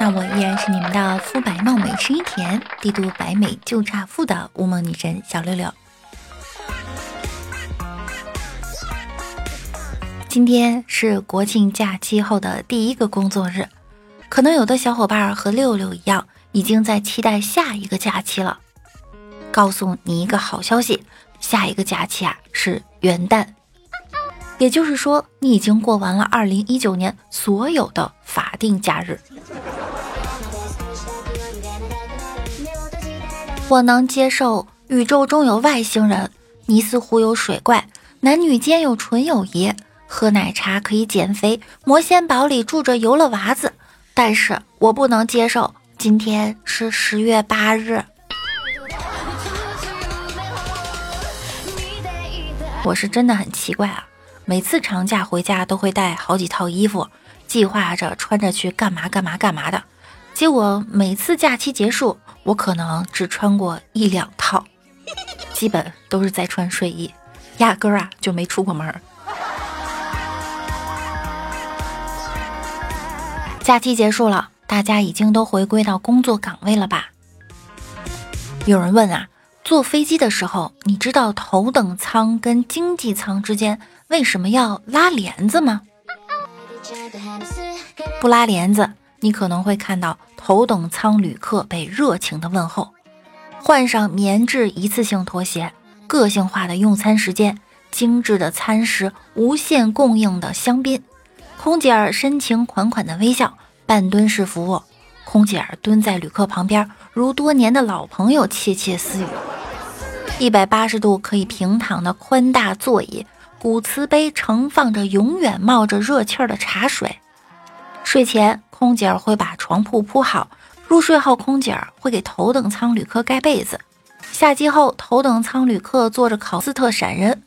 那我依然是你们的肤白貌美、声音甜、帝都白美就差富的乌蒙女神小六六。今天是国庆假期后的第一个工作日，可能有的小伙伴和六六一样，已经在期待下一个假期了。告诉你一个好消息，下一个假期啊是元旦，也就是说你已经过完了二零一九年所有的法定假日。我能接受宇宙中有外星人，尼斯湖有水怪，男女间有纯友谊，喝奶茶可以减肥，魔仙堡里住着游乐娃子。但是我不能接受今天是十月八日。我是真的很奇怪啊，每次长假回家都会带好几套衣服，计划着穿着去干嘛干嘛干嘛的。结果每次假期结束，我可能只穿过一两套，基本都是在穿睡衣，压根儿啊就没出过门。假期结束了，大家已经都回归到工作岗位了吧？有人问啊，坐飞机的时候，你知道头等舱跟经济舱之间为什么要拉帘子吗？不拉帘子。你可能会看到头等舱旅客被热情的问候，换上棉质一次性拖鞋，个性化的用餐时间，精致的餐食，无限供应的香槟，空姐儿深情款款的微笑，半蹲式服务，空姐儿蹲在旅客旁边，如多年的老朋友窃窃私语，一百八十度可以平躺的宽大座椅，古瓷杯盛放着永远冒着热气儿的茶水，睡前。空姐儿会把床铺铺好，入睡后空姐儿会给头等舱旅客盖被子。下机后，头等舱旅客坐着考斯特闪人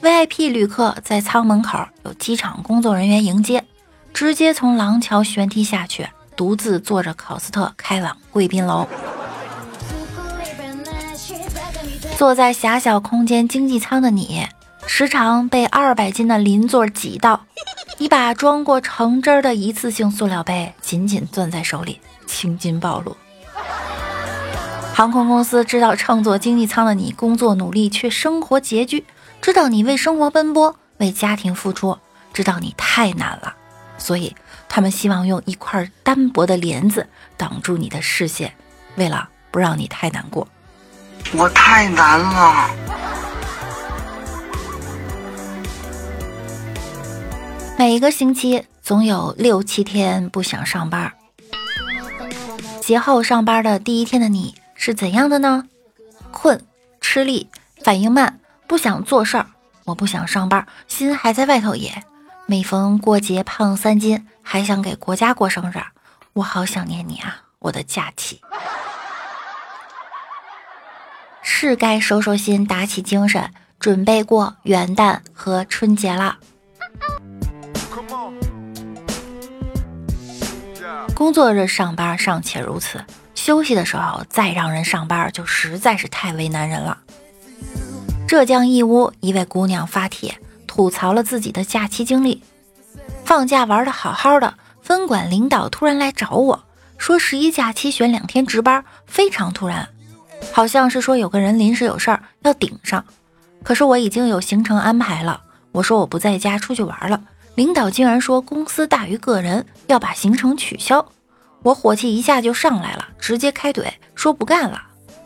，VIP 旅客在舱门口有机场工作人员迎接，直接从廊桥悬梯下去，独自坐着考斯特开往贵宾楼。坐在狭小空间经济舱的你，时常被二百斤的邻座挤到。一把装过橙汁的一次性塑料杯紧紧攥在手里，青筋暴露。航空公司知道乘坐经济舱的你工作努力却生活拮据，知道你为生活奔波，为家庭付出，知道你太难了，所以他们希望用一块单薄的帘子挡住你的视线，为了不让你太难过。我太难了。每一个星期总有六七天不想上班。节后上班的第一天的你是怎样的呢？困、吃力、反应慢、不想做事儿。我不想上班，心还在外头野。每逢过节胖三斤，还想给国家过生日。我好想念你啊，我的假期。是该收收心，打起精神，准备过元旦和春节了。工作日上班尚且如此，休息的时候再让人上班就实在是太为难人了。浙江义乌一位姑娘发帖吐槽了自己的假期经历：放假玩的好好的，分管领导突然来找我说十一假期选两天值班，非常突然，好像是说有个人临时有事儿要顶上，可是我已经有行程安排了，我说我不在家出去玩了。领导竟然说公司大于个人，要把行程取消，我火气一下就上来了，直接开怼说不干了。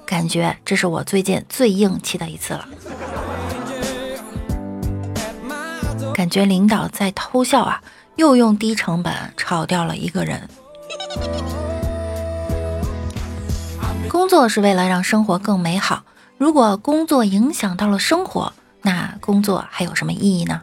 感觉这是我最近最硬气的一次了。感觉领导在偷笑啊，又用低成本炒掉了一个人。工作是为了让生活更美好，如果工作影响到了生活，那工作还有什么意义呢？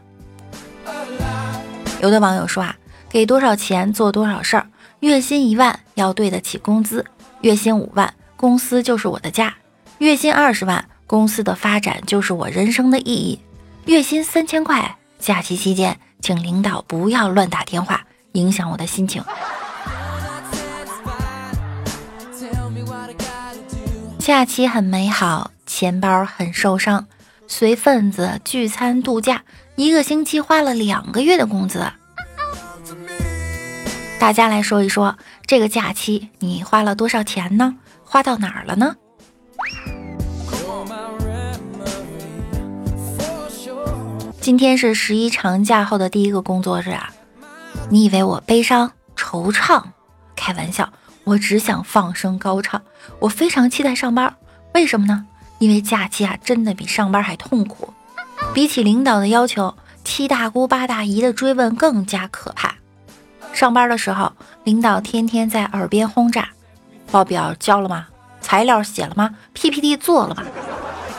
有的网友说啊，给多少钱做多少事儿，月薪一万要对得起工资，月薪五万公司就是我的家，月薪二十万公司的发展就是我人生的意义。月薪三千块，假期期间，请领导不要乱打电话，影响我的心情。假期很美好，钱包很受伤，随份子聚餐度假，一个星期花了两个月的工资。大家来说一说，这个假期你花了多少钱呢？花到哪儿了呢？今天是十一长假后的第一个工作日啊！你以为我悲伤惆怅？开玩笑，我只想放声高唱。我非常期待上班，为什么呢？因为假期啊，真的比上班还痛苦。比起领导的要求，七大姑八大姨的追问更加可怕。上班的时候，领导天天在耳边轰炸：报表交了吗？材料写了吗？PPT 做了吗？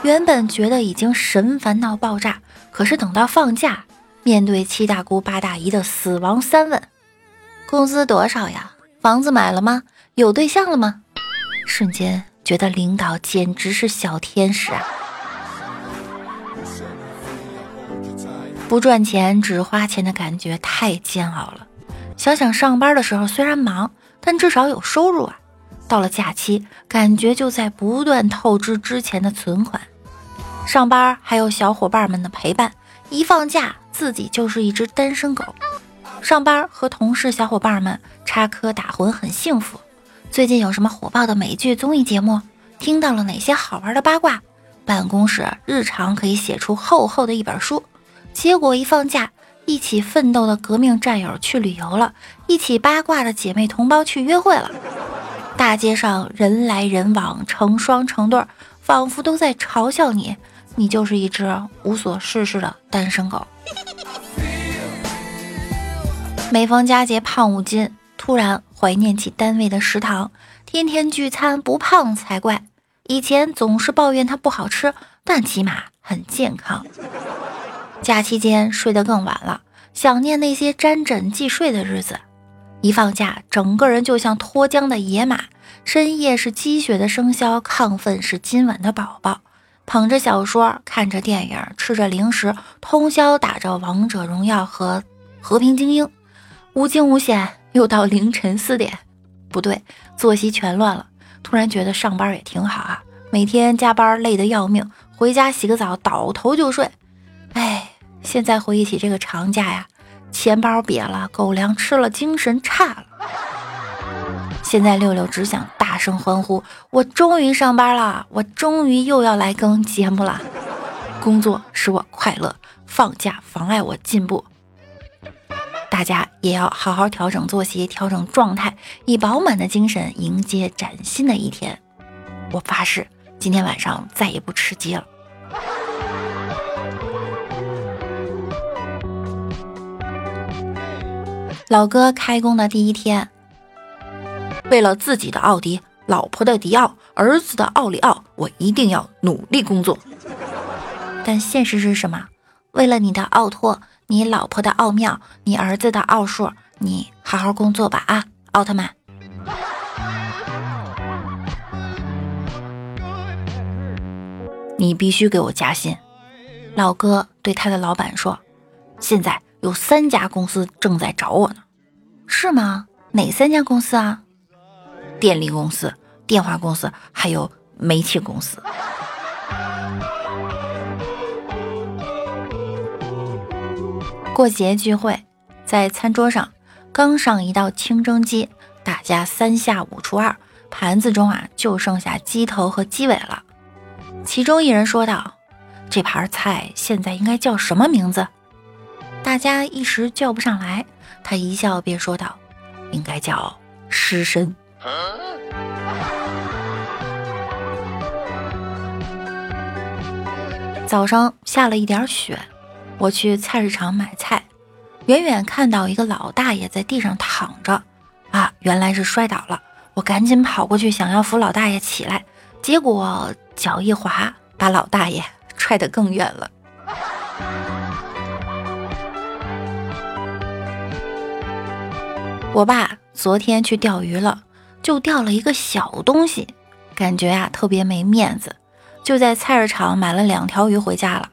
原本觉得已经神烦到爆炸。可是等到放假，面对七大姑八大姨的死亡三问：工资多少呀？房子买了吗？有对象了吗？瞬间觉得领导简直是小天使啊！不赚钱只花钱的感觉太煎熬了。想想上班的时候虽然忙，但至少有收入啊。到了假期，感觉就在不断透支之前的存款。上班还有小伙伴们的陪伴，一放假自己就是一只单身狗。上班和同事小伙伴们插科打诨很幸福。最近有什么火爆的美剧综艺节目？听到了哪些好玩的八卦？办公室日常可以写出厚厚的一本书。结果一放假，一起奋斗的革命战友去旅游了，一起八卦的姐妹同胞去约会了。大街上人来人往，成双成对，仿佛都在嘲笑你。你就是一只无所事事的单身狗。每逢佳节胖五斤，突然怀念起单位的食堂，天天聚餐不胖才怪。以前总是抱怨它不好吃，但起码很健康。假期间睡得更晚了，想念那些沾枕即睡的日子。一放假，整个人就像脱缰的野马，深夜是积雪的生肖，亢奋是今晚的宝宝。捧着小说，看着电影，吃着零食，通宵打着王者荣耀和和平精英，无惊无险，又到凌晨四点，不对，作息全乱了。突然觉得上班也挺好啊，每天加班累得要命，回家洗个澡，倒头就睡。哎，现在回忆起这个长假呀，钱包瘪了，狗粮吃了，精神差了。现在六六只想大声欢呼：“我终于上班了，我终于又要来更节目了。工作使我快乐，放假妨碍我进步。大家也要好好调整作息，调整状态，以饱满的精神迎接崭新的一天。我发誓，今天晚上再也不吃鸡了。”老哥开工的第一天。为了自己的奥迪、老婆的迪奥、儿子的奥利奥，我一定要努力工作。但现实是什么？为了你的奥拓、你老婆的奥妙、你儿子的奥数，你好好工作吧啊，奥特曼！你必须给我加薪。老哥对他的老板说：“现在有三家公司正在找我呢。”是吗？哪三家公司啊？电力公司、电话公司，还有煤气公司。过节聚会，在餐桌上刚上一道清蒸鸡，大家三下五除二，盘子中啊就剩下鸡头和鸡尾了。其中一人说道：“这盘菜现在应该叫什么名字？”大家一时叫不上来，他一笑便说道：“应该叫尸身。”早上下了一点雪，我去菜市场买菜，远远看到一个老大爷在地上躺着，啊，原来是摔倒了。我赶紧跑过去想要扶老大爷起来，结果脚一滑，把老大爷 踹得更远了。我爸昨天去钓鱼了。就钓了一个小东西，感觉啊特别没面子。就在菜市场买了两条鱼回家了。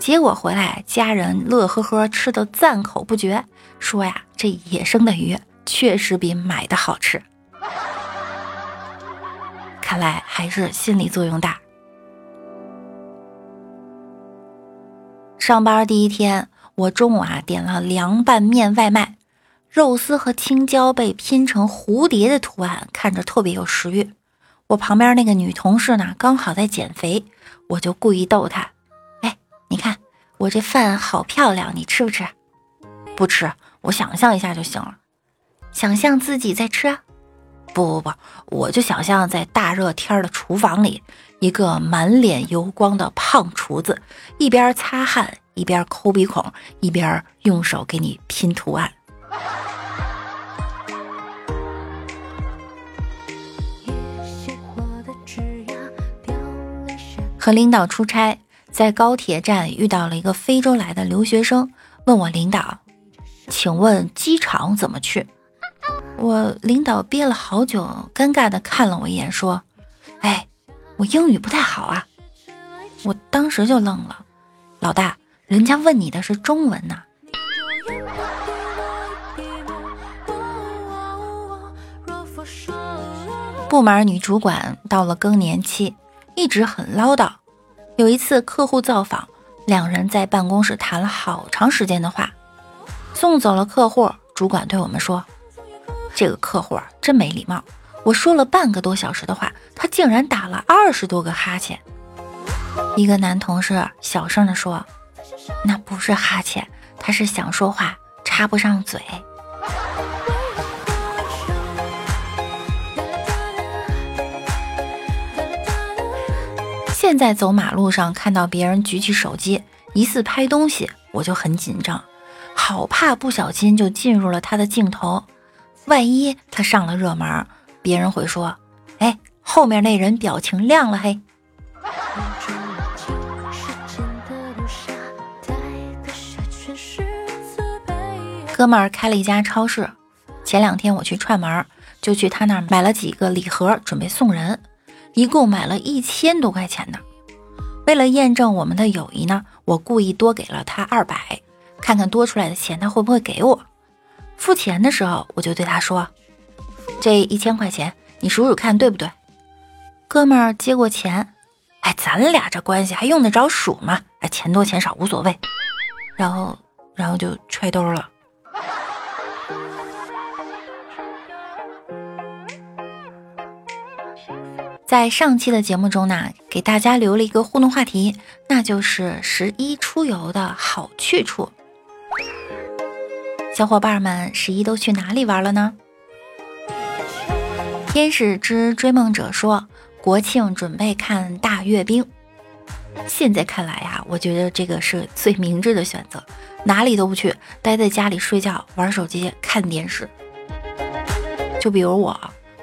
结果回来，家人乐呵呵吃的赞口不绝，说呀，这野生的鱼确实比买的好吃。看来还是心理作用大。上班第一天，我中午啊点了凉拌面外卖，肉丝和青椒被拼成蝴蝶的图案，看着特别有食欲。我旁边那个女同事呢，刚好在减肥，我就故意逗她。我这饭好漂亮，你吃不吃？不吃，我想象一下就行了。想象自己在吃？不不不，我就想象在大热天的厨房里，一个满脸油光的胖厨子，一边擦汗，一边抠鼻孔，一边用手给你拼图案。和领导出差。在高铁站遇到了一个非洲来的留学生，问我领导：“请问机场怎么去？”我领导憋了好久，尴尬的看了我一眼，说：“哎，我英语不太好啊。”我当时就愣了，老大，人家问你的是中文呢。部门女主管到了更年期，一直很唠叨。有一次客户造访，两人在办公室谈了好长时间的话。送走了客户，主管对我们说：“这个客户，真没礼貌。我说了半个多小时的话，他竟然打了二十多个哈欠。”一个男同事小声地说：“那不是哈欠，他是想说话插不上嘴。”现在走马路上看到别人举起手机疑似拍东西，我就很紧张，好怕不小心就进入了他的镜头。万一他上了热门，别人会说：“哎，后面那人表情亮了嘿。”哥们儿开了一家超市，前两天我去串门，就去他那儿买了几个礼盒，准备送人。一共买了一千多块钱呢。为了验证我们的友谊呢，我故意多给了他二百，看看多出来的钱他会不会给我。付钱的时候，我就对他说：“这一千块钱，你数数看对不对？”哥们儿接过钱，哎，咱俩这关系还用得着数吗？哎，钱多钱少无所谓。然后，然后就揣兜了。在上期的节目中呢，给大家留了一个互动话题，那就是十一出游的好去处。小伙伴们，十一都去哪里玩了呢？天使之追梦者说，国庆准备看大阅兵。现在看来呀，我觉得这个是最明智的选择，哪里都不去，待在家里睡觉、玩手机、看电视。就比如我。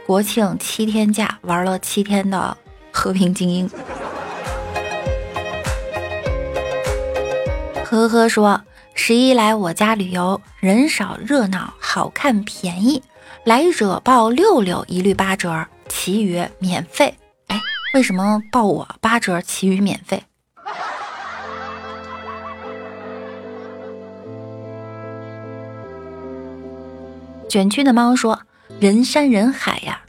国庆七天假，玩了七天的和平精英。呵呵说，十一来我家旅游，人少热闹，好看便宜，来者报六六一律八折，其余免费。哎，为什么报我八折，其余免费？卷曲的猫说。人山人海呀，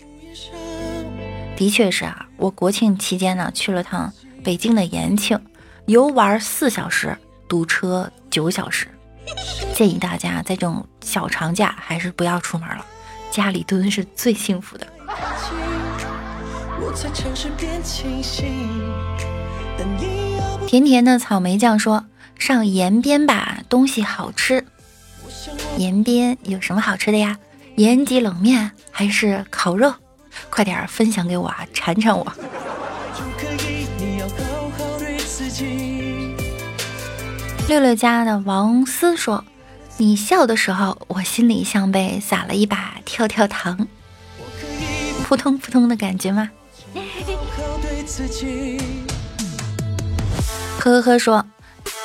的确是啊。我国庆期间呢，去了趟北京的延庆，游玩四小时，堵车九小时。建议大家在这种小长假还是不要出门了，家里蹲是最幸福的。甜甜的草莓酱说：“上延边吧，东西好吃。延边有什么好吃的呀？”延吉冷面还是烤肉，快点分享给我啊，馋馋我。六六家的王思说：“你笑的时候，我心里像被撒了一把跳跳糖，扑通扑通的感觉吗？”呵呵呵说：“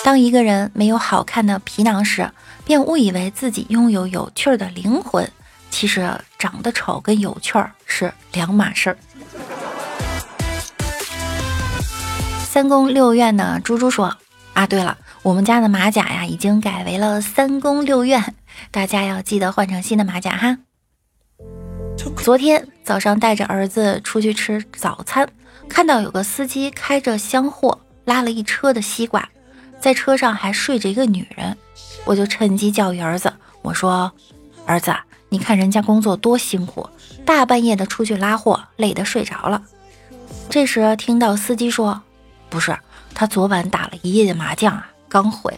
当一个人没有好看的皮囊时，便误以为自己拥有有趣的灵魂。”其实长得丑跟有趣儿是两码事儿。三宫六院的猪猪说：“啊，对了，我们家的马甲呀，已经改为了三宫六院，大家要记得换成新的马甲哈。”昨天早上带着儿子出去吃早餐，看到有个司机开着厢货拉了一车的西瓜，在车上还睡着一个女人，我就趁机教育儿子，我说：“儿子，你看人家工作多辛苦，大半夜的出去拉货，累得睡着了。”这时听到司机说：“不是，他昨晚打了一夜的麻将啊，刚回来。”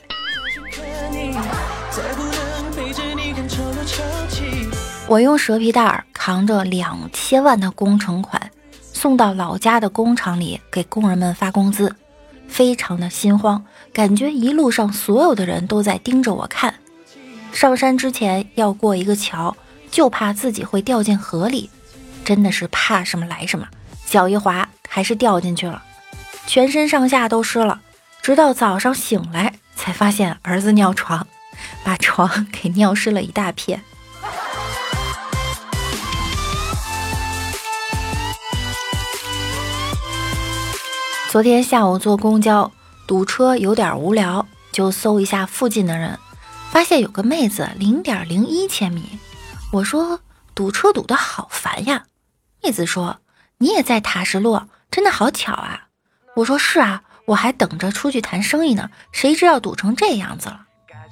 我用蛇皮袋扛着两千万的工程款，送到老家的工厂里给工人们发工资，非常的心慌，感觉一路上所有的人都在盯着我看。上山之前要过一个桥，就怕自己会掉进河里，真的是怕什么来什么，脚一滑还是掉进去了，全身上下都湿了。直到早上醒来，才发现儿子尿床，把床给尿湿了一大片。昨天下午坐公交堵车有点无聊，就搜一下附近的人，发现有个妹子零点零一千米。我说堵车堵得好烦呀，妹子说你也在塔什洛，真的好巧啊。我说是啊，我还等着出去谈生意呢，谁知道堵成这样子了。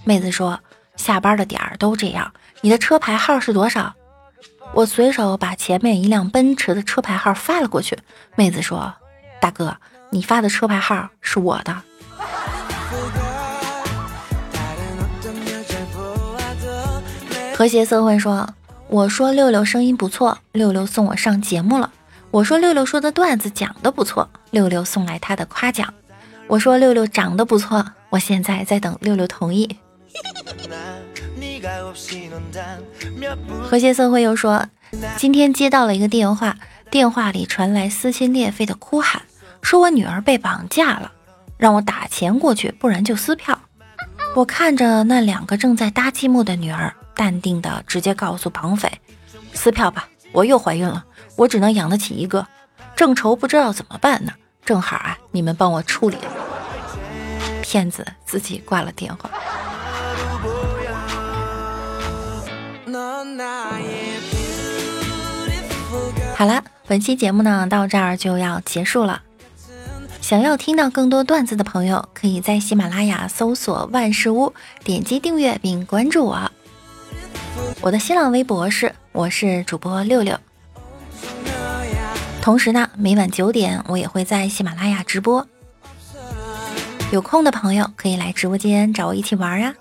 妹子说下班的点儿都这样，你的车牌号是多少？我随手把前面一辆奔驰的车牌号发了过去。妹子说大哥。你发的车牌号是我的。和谐色会说：“我说六六声音不错，六六送我上节目了。我说六六说的段子讲的不错，六六送来他的夸奖。我说六六长得不错，我现在在等六六同意。”和谐色会又说：“今天接到了一个电话，电话里传来撕心裂肺的哭喊。”说我女儿被绑架了，让我打钱过去，不然就撕票。我看着那两个正在搭积木的女儿，淡定的直接告诉绑匪：“撕票吧，我又怀孕了，我只能养得起一个，正愁不知道怎么办呢。正好啊，你们帮我处理了。”骗子自己挂了电话。好了，本期节目呢到这儿就要结束了。想要听到更多段子的朋友，可以在喜马拉雅搜索“万事屋”，点击订阅并关注我。我的新浪微博是我是主播六六。同时呢，每晚九点我也会在喜马拉雅直播，有空的朋友可以来直播间找我一起玩呀。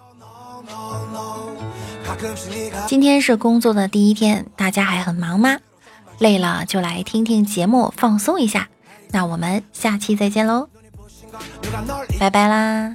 今天是工作的第一天，大家还很忙吗？累了就来听听节目，放松一下。那我们下期再见喽，拜拜啦！